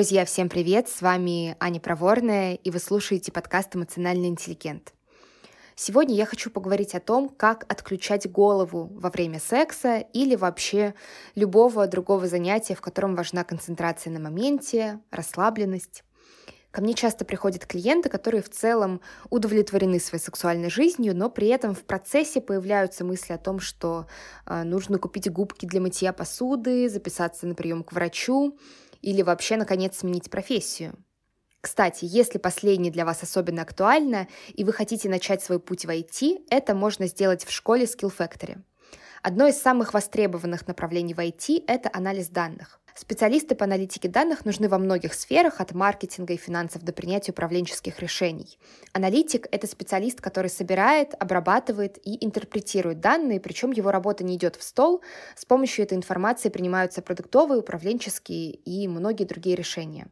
Друзья, всем привет! С вами Аня Проворная, и вы слушаете подкаст «Эмоциональный интеллигент». Сегодня я хочу поговорить о том, как отключать голову во время секса или вообще любого другого занятия, в котором важна концентрация на моменте, расслабленность. Ко мне часто приходят клиенты, которые в целом удовлетворены своей сексуальной жизнью, но при этом в процессе появляются мысли о том, что э, нужно купить губки для мытья посуды, записаться на прием к врачу, или вообще, наконец, сменить профессию. Кстати, если последнее для вас особенно актуально, и вы хотите начать свой путь в IT, это можно сделать в школе Skill Factory. Одно из самых востребованных направлений в IT – это анализ данных. Специалисты по аналитике данных нужны во многих сферах, от маркетинга и финансов до принятия управленческих решений. Аналитик — это специалист, который собирает, обрабатывает и интерпретирует данные, причем его работа не идет в стол. С помощью этой информации принимаются продуктовые, управленческие и многие другие решения.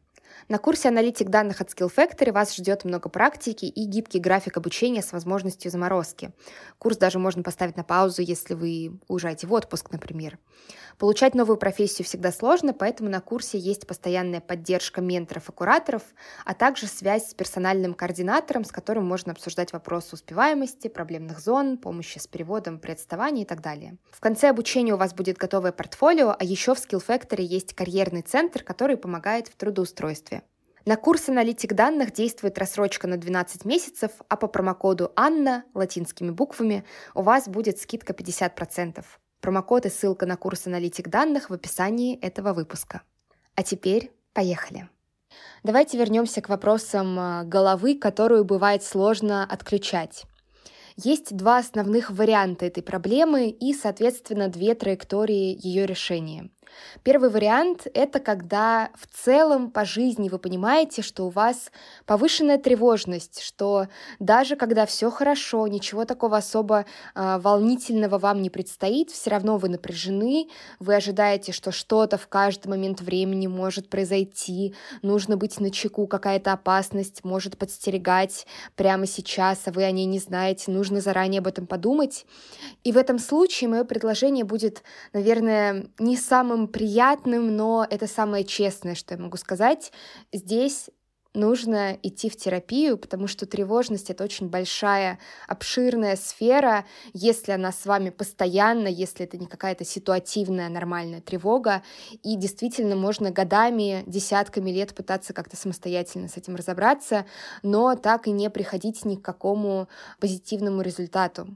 На курсе «Аналитик данных от Skill Factory» вас ждет много практики и гибкий график обучения с возможностью заморозки. Курс даже можно поставить на паузу, если вы уезжаете в отпуск, например. Получать новую профессию всегда сложно, поэтому на курсе есть постоянная поддержка менторов и кураторов, а также связь с персональным координатором, с которым можно обсуждать вопросы успеваемости, проблемных зон, помощи с переводом при отставании и так далее. В конце обучения у вас будет готовое портфолио, а еще в Skill Factory есть карьерный центр, который помогает в трудоустройстве. На курс аналитик данных действует рассрочка на 12 месяцев, а по промокоду Анна латинскими буквами у вас будет скидка 50%. Промокод и ссылка на курс аналитик данных в описании этого выпуска. А теперь поехали. Давайте вернемся к вопросам э, головы, которую бывает сложно отключать. Есть два основных варианта этой проблемы и, соответственно, две траектории ее решения. Первый вариант — это когда в целом по жизни вы понимаете, что у вас повышенная тревожность, что даже когда все хорошо, ничего такого особо э, волнительного вам не предстоит, все равно вы напряжены, вы ожидаете, что что-то в каждый момент времени может произойти, нужно быть на чеку, какая-то опасность может подстерегать прямо сейчас, а вы о ней не знаете, нужно заранее об этом подумать. И в этом случае мое предложение будет, наверное, не самым самым приятным, но это самое честное, что я могу сказать. Здесь нужно идти в терапию, потому что тревожность — это очень большая, обширная сфера. Если она с вами постоянно, если это не какая-то ситуативная нормальная тревога, и действительно можно годами, десятками лет пытаться как-то самостоятельно с этим разобраться, но так и не приходить ни к какому позитивному результату.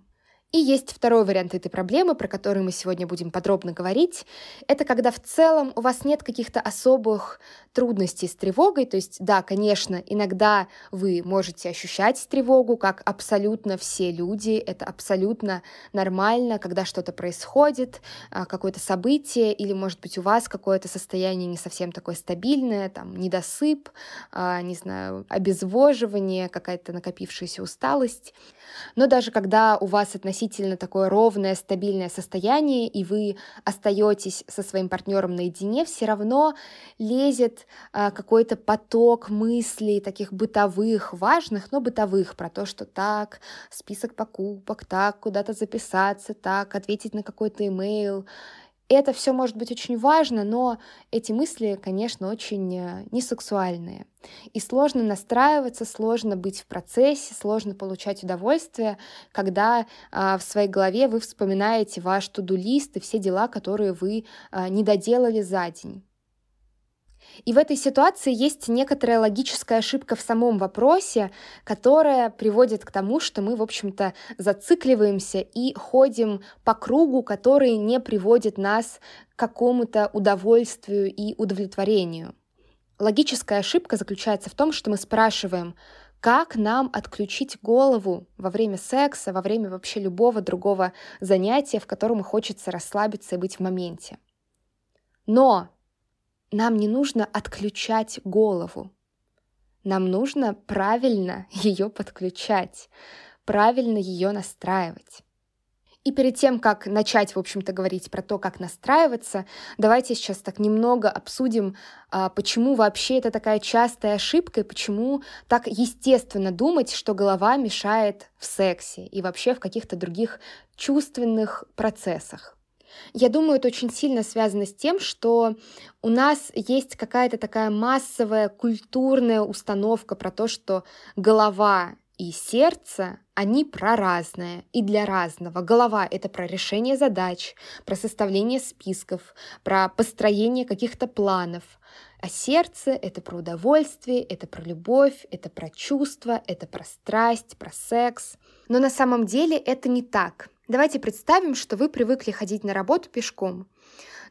И есть второй вариант этой проблемы, про который мы сегодня будем подробно говорить. Это когда в целом у вас нет каких-то особых трудностей с тревогой. То есть, да, конечно, иногда вы можете ощущать тревогу, как абсолютно все люди. Это абсолютно нормально, когда что-то происходит, а, какое-то событие, или, может быть, у вас какое-то состояние не совсем такое стабильное, там, недосып, а, не знаю, обезвоживание, какая-то накопившаяся усталость. Но даже когда у вас относительно такое ровное, стабильное состояние, и вы остаетесь со своим партнером наедине, все равно лезет а, какой-то поток мыслей, таких бытовых, важных, но бытовых, про то, что так, список покупок, так, куда-то записаться, так, ответить на какой-то имейл, это все может быть очень важно, но эти мысли, конечно, очень э, несексуальные. И сложно настраиваться, сложно быть в процессе, сложно получать удовольствие, когда э, в своей голове вы вспоминаете ваш туду-лист и все дела, которые вы э, не доделали за день. И в этой ситуации есть некоторая логическая ошибка в самом вопросе, которая приводит к тому, что мы, в общем-то, зацикливаемся и ходим по кругу, который не приводит нас к какому-то удовольствию и удовлетворению. Логическая ошибка заключается в том, что мы спрашиваем, как нам отключить голову во время секса, во время вообще любого другого занятия, в котором хочется расслабиться и быть в моменте. Но нам не нужно отключать голову. Нам нужно правильно ее подключать, правильно ее настраивать. И перед тем, как начать, в общем-то, говорить про то, как настраиваться, давайте сейчас так немного обсудим, а, почему вообще это такая частая ошибка и почему так естественно думать, что голова мешает в сексе и вообще в каких-то других чувственных процессах. Я думаю, это очень сильно связано с тем, что у нас есть какая-то такая массовая культурная установка про то, что голова и сердце, они про разное и для разного. Голова — это про решение задач, про составление списков, про построение каких-то планов. А сердце — это про удовольствие, это про любовь, это про чувства, это про страсть, про секс. Но на самом деле это не так. Давайте представим, что вы привыкли ходить на работу пешком.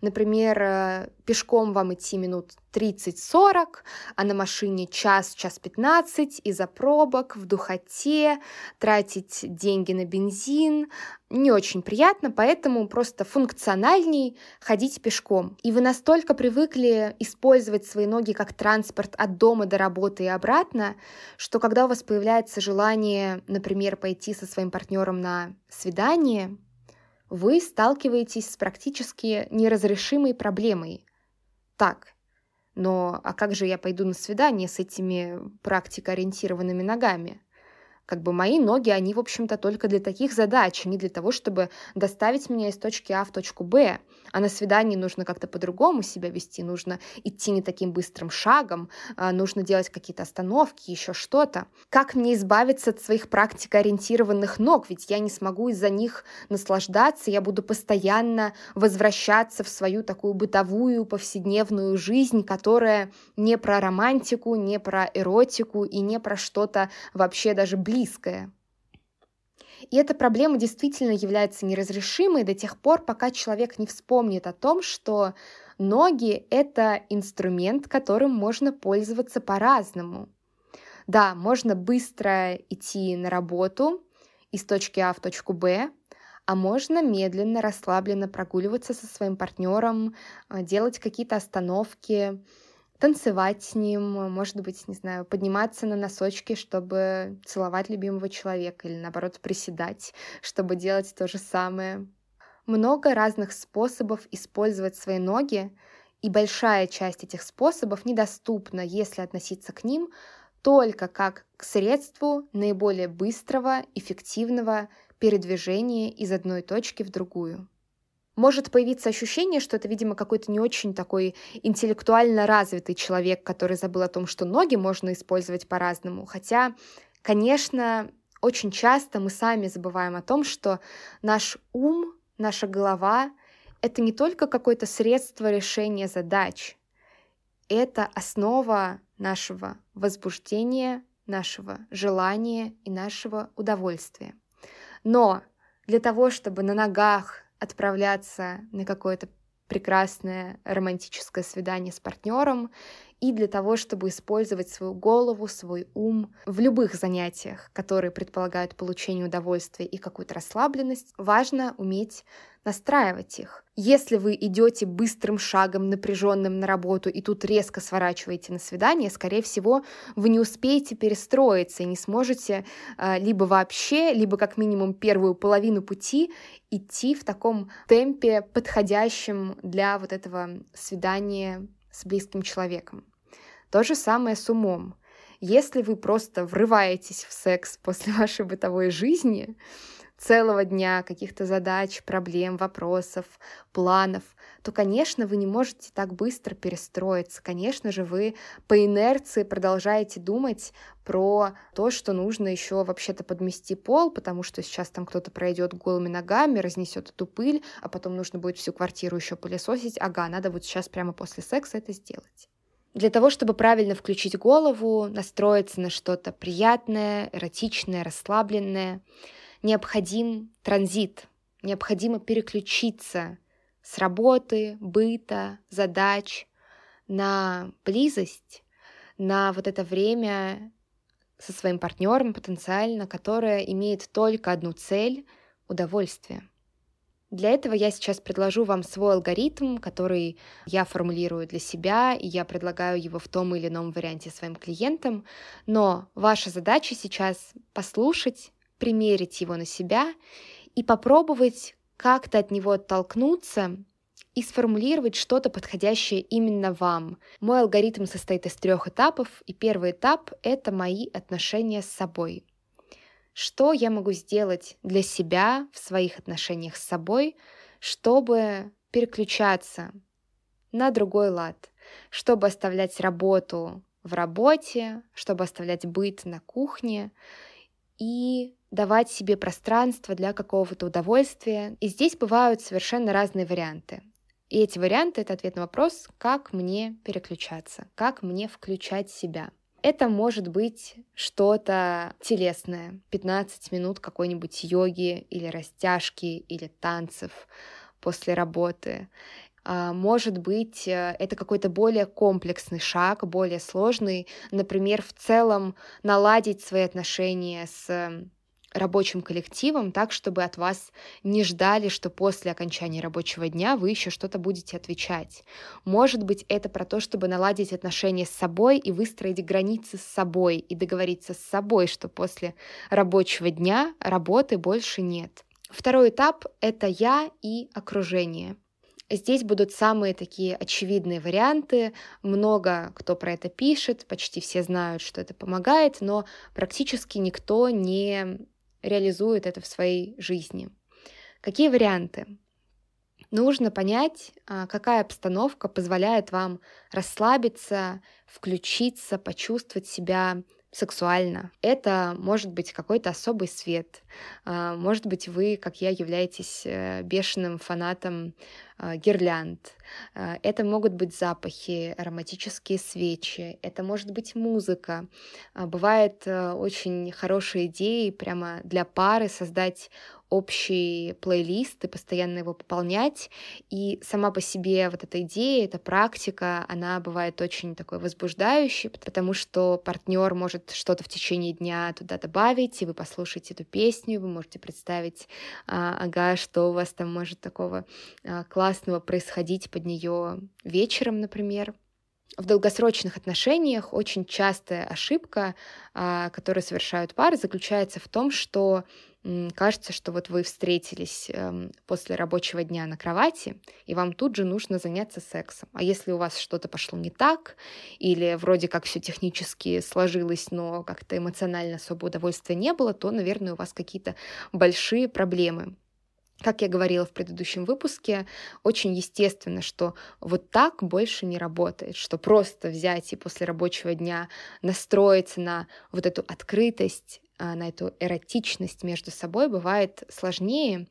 Например, э, пешком вам идти минут 30-40, а на машине час, час 15 из-за пробок, в духоте, тратить деньги на бензин. Не очень приятно, поэтому просто функциональней ходить пешком. И вы настолько привыкли использовать свои ноги как транспорт от дома до работы и обратно, что когда у вас появляется желание, например, пойти со своим партнером на свидание, вы сталкиваетесь с практически неразрешимой проблемой. Так, но а как же я пойду на свидание с этими практикоориентированными ногами? Как бы мои ноги, они, в общем-то, только для таких задач, а не для того, чтобы доставить меня из точки А в точку Б. А на свидании нужно как-то по-другому себя вести, нужно идти не таким быстрым шагом, а нужно делать какие-то остановки, еще что-то. Как мне избавиться от своих практикоориентированных ног? Ведь я не смогу из-за них наслаждаться, я буду постоянно возвращаться в свою такую бытовую повседневную жизнь, которая не про романтику, не про эротику и не про что-то вообще даже близкое. И эта проблема действительно является неразрешимой до тех пор, пока человек не вспомнит о том, что ноги — это инструмент, которым можно пользоваться по-разному. Да, можно быстро идти на работу из точки А в точку Б, а можно медленно, расслабленно прогуливаться со своим партнером, а, делать какие-то остановки, танцевать с ним, может быть, не знаю, подниматься на носочки, чтобы целовать любимого человека, или наоборот приседать, чтобы делать то же самое. Много разных способов использовать свои ноги, и большая часть этих способов недоступна, если относиться к ним только как к средству наиболее быстрого, эффективного передвижения из одной точки в другую может появиться ощущение, что это, видимо, какой-то не очень такой интеллектуально развитый человек, который забыл о том, что ноги можно использовать по-разному. Хотя, конечно, очень часто мы сами забываем о том, что наш ум, наша голова — это не только какое-то средство решения задач, это основа нашего возбуждения, нашего желания и нашего удовольствия. Но для того, чтобы на ногах отправляться на какое-то прекрасное романтическое свидание с партнером и для того, чтобы использовать свою голову, свой ум в любых занятиях, которые предполагают получение удовольствия и какую-то расслабленность, важно уметь настраивать их. Если вы идете быстрым шагом, напряженным на работу, и тут резко сворачиваете на свидание, скорее всего, вы не успеете перестроиться и не сможете э, либо вообще, либо как минимум первую половину пути идти в таком темпе, подходящем для вот этого свидания с близким человеком. То же самое с умом. Если вы просто врываетесь в секс после вашей бытовой жизни, целого дня, каких-то задач, проблем, вопросов, планов, то, конечно, вы не можете так быстро перестроиться. Конечно же, вы по инерции продолжаете думать про то, что нужно еще вообще-то подмести пол, потому что сейчас там кто-то пройдет голыми ногами, разнесет эту пыль, а потом нужно будет всю квартиру еще пылесосить. Ага, надо вот сейчас прямо после секса это сделать. Для того, чтобы правильно включить голову, настроиться на что-то приятное, эротичное, расслабленное, необходим транзит, необходимо переключиться с работы, быта, задач на близость, на вот это время со своим партнером потенциально, которое имеет только одну цель — удовольствие. Для этого я сейчас предложу вам свой алгоритм, который я формулирую для себя, и я предлагаю его в том или ином варианте своим клиентам. Но ваша задача сейчас послушать, примерить его на себя и попробовать как-то от него оттолкнуться и сформулировать что-то подходящее именно вам. Мой алгоритм состоит из трех этапов, и первый этап — это мои отношения с собой. Что я могу сделать для себя в своих отношениях с собой, чтобы переключаться на другой лад, чтобы оставлять работу в работе, чтобы оставлять быт на кухне и давать себе пространство для какого-то удовольствия. И здесь бывают совершенно разные варианты. И эти варианты — это ответ на вопрос, как мне переключаться, как мне включать себя. Это может быть что-то телесное, 15 минут какой-нибудь йоги или растяжки или танцев после работы. А, может быть, э, это какой-то более комплексный шаг, более сложный. Например, в целом наладить свои отношения с рабочим коллективом так, чтобы от вас не ждали, что после окончания рабочего дня вы еще что-то будете отвечать. Может быть, это про то, чтобы наладить отношения с собой и выстроить границы с собой и договориться с собой, что после рабочего дня работы больше нет. Второй этап — это я и окружение. Здесь будут самые такие очевидные варианты. Много кто про это пишет, почти все знают, что это помогает, но практически никто не реализует это в своей жизни. Какие варианты? Нужно понять, а, какая обстановка позволяет вам расслабиться, включиться, почувствовать себя сексуально. Это может быть какой-то особый свет. А, может быть, вы, как я, являетесь э, бешеным фанатом а, гирлянд. А, это могут быть запахи, ароматические свечи, это может быть музыка. Бывает э, очень хорошие идеи прямо для пары создать общий плейлист и постоянно его пополнять. И сама по себе вот эта идея, эта практика, она бывает очень такой возбуждающей, потому что партнер может что-то в течение дня туда добавить, и вы послушаете эту песню, вы можете представить, а, ага, что у вас там может такого а, классного происходить под нее вечером, например. В долгосрочных отношениях очень частая ошибка, а, которую совершают пары, заключается в том, что кажется, что вот вы встретились эм, после рабочего дня на кровати, и вам тут же нужно заняться сексом. А если у вас что-то пошло не так, или вроде как все технически сложилось, но как-то эмоционально особо удовольствия не было, то, наверное, у вас какие-то большие проблемы. Как я говорила в предыдущем выпуске, очень естественно, что вот так больше не работает, что просто взять и после рабочего дня настроиться на вот эту открытость, на эту эротичность между собой бывает сложнее.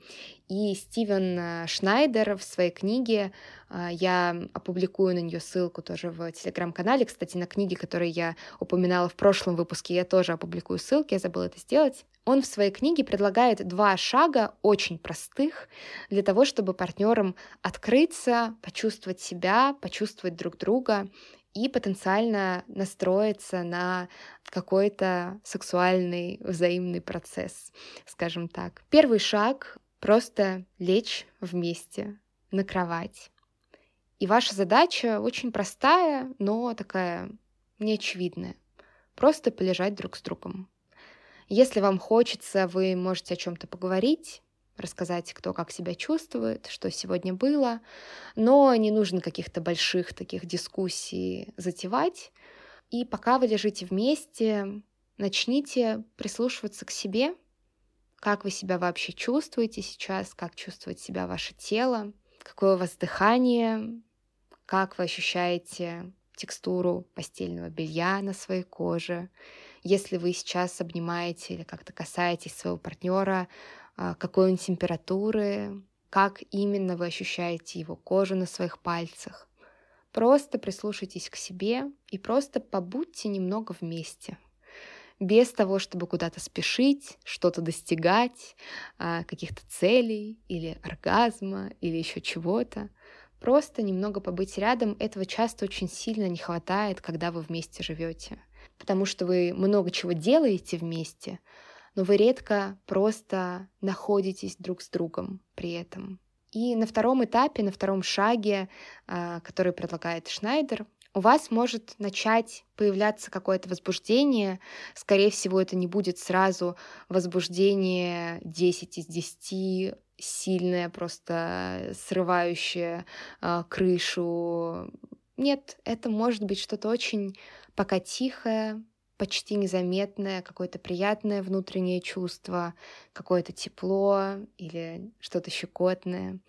И Стивен э, Шнайдер в своей книге, а, я опубликую на нее ссылку тоже в телеграм-канале, кстати, на книге, которую я упоминала в прошлом выпуске, я тоже опубликую ссылки, я забыла это сделать. Он в своей книге предлагает два шага очень простых для того, чтобы партнерам открыться, почувствовать себя, почувствовать друг друга и потенциально настроиться на какой-то сексуальный взаимный процесс, скажем так. Первый шаг — просто лечь вместе на кровать. И ваша задача очень простая, но такая неочевидная. Просто полежать друг с другом. Если вам хочется, вы можете о чем-то поговорить, рассказать, кто как себя чувствует, что сегодня было, но не нужно каких-то больших таких дискуссий затевать. И пока вы лежите вместе, начните прислушиваться к себе, как вы себя вообще чувствуете сейчас, как чувствует себя ваше тело, какое у вас дыхание, как вы ощущаете текстуру постельного белья на своей коже. Если вы сейчас обнимаете или как-то касаетесь своего партнера, какой он температуры, как именно вы ощущаете его кожу на своих пальцах. Просто прислушайтесь к себе и просто побудьте немного вместе. Без того, чтобы куда-то спешить, что-то достигать, а, каких-то целей или оргазма или еще чего-то. Просто немного побыть рядом. Этого часто очень сильно не хватает, когда вы вместе живете. Потому что вы много чего делаете вместе, но вы редко просто находитесь друг с другом при этом. И на втором этапе, на втором шаге, а, который предлагает Шнайдер, у вас может начать появляться какое-то возбуждение. Скорее всего, это не будет сразу возбуждение 10 из 10, сильное, просто срывающее э, крышу. Нет, это может быть что-то очень пока тихое, почти незаметное, какое-то приятное внутреннее чувство, какое-то тепло или что-то щекотное.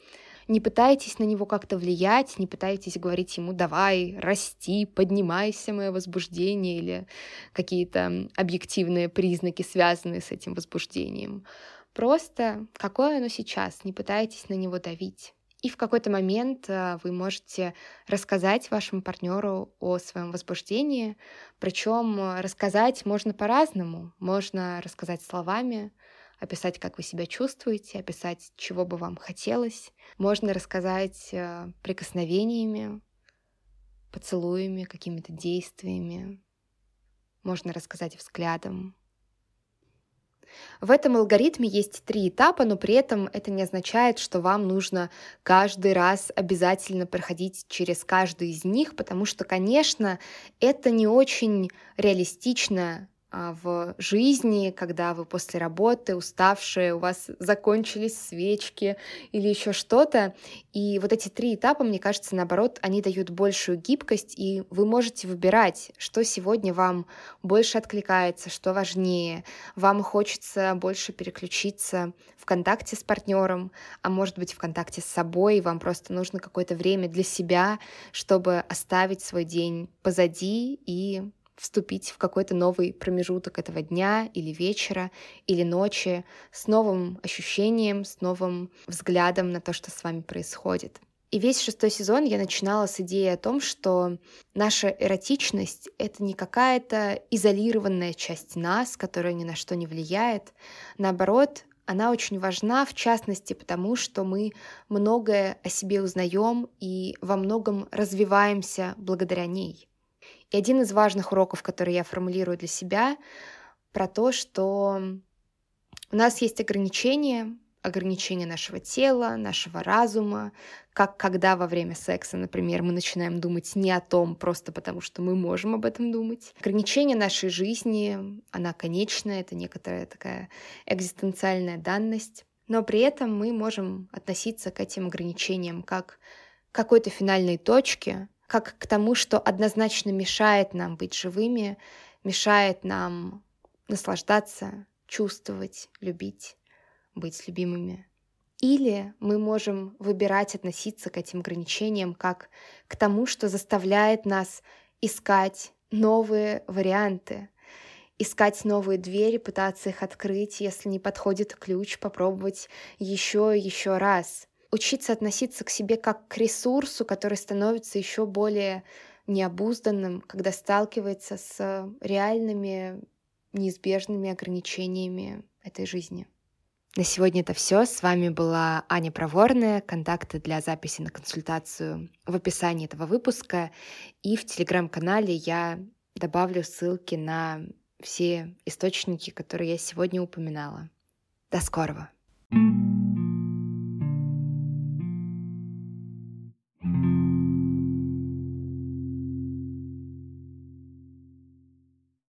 Не пытайтесь на него как-то влиять, не пытайтесь говорить ему «давай, расти, поднимайся, мое возбуждение» или какие-то объективные признаки, связанные с этим возбуждением. Просто какое оно сейчас, не пытайтесь на него давить. И в какой-то момент э, вы можете рассказать вашему партнеру о своем возбуждении. Причем э, рассказать можно по-разному. Можно рассказать словами, описать, как вы себя чувствуете, описать, чего бы вам хотелось. Можно рассказать э, прикосновениями, поцелуями, какими-то действиями. Можно рассказать взглядом, в этом алгоритме есть три этапа, но при этом это не означает, что вам нужно каждый раз обязательно проходить через каждый из них, потому что, конечно, это не очень реалистично в жизни, когда вы после работы уставшие, у вас закончились свечки или еще что-то. И вот эти три этапа, мне кажется, наоборот, они дают большую гибкость, и вы можете выбирать, что сегодня вам больше откликается, что важнее. Вам хочется больше переключиться в контакте с партнером, а может быть в контакте с собой, вам просто нужно какое-то время для себя, чтобы оставить свой день позади и вступить в какой-то новый промежуток этого дня или вечера или ночи с новым ощущением, с новым взглядом на то, что с вами происходит. И весь шестой сезон я начинала с идеи о том, что наша эротичность — это не какая-то изолированная часть нас, которая ни на что не влияет. Наоборот, она очень важна, в частности, потому что мы многое о себе узнаем и во многом развиваемся благодаря ней. И один из важных уроков, который я формулирую для себя, про то, что у нас есть ограничения, ограничения нашего тела, нашего разума, как когда во время секса, например, мы начинаем думать не о том, просто потому что мы можем об этом думать. Ограничение нашей жизни, она конечная, это некоторая такая экзистенциальная данность, но при этом мы можем относиться к этим ограничениям как к какой-то финальной точке, как к тому, что однозначно мешает нам быть живыми, мешает нам наслаждаться, чувствовать, любить, быть любимыми. Или мы можем выбирать относиться к этим ограничениям как к тому, что заставляет нас искать новые варианты, искать новые двери, пытаться их открыть, если не подходит ключ, попробовать еще и еще раз учиться относиться к себе как к ресурсу, который становится еще более необузданным, когда сталкивается с реальными неизбежными ограничениями этой жизни. На сегодня это все. С вами была Аня Проворная. Контакты для записи на консультацию в описании этого выпуска. И в телеграм-канале я добавлю ссылки на все источники, которые я сегодня упоминала. До скорого!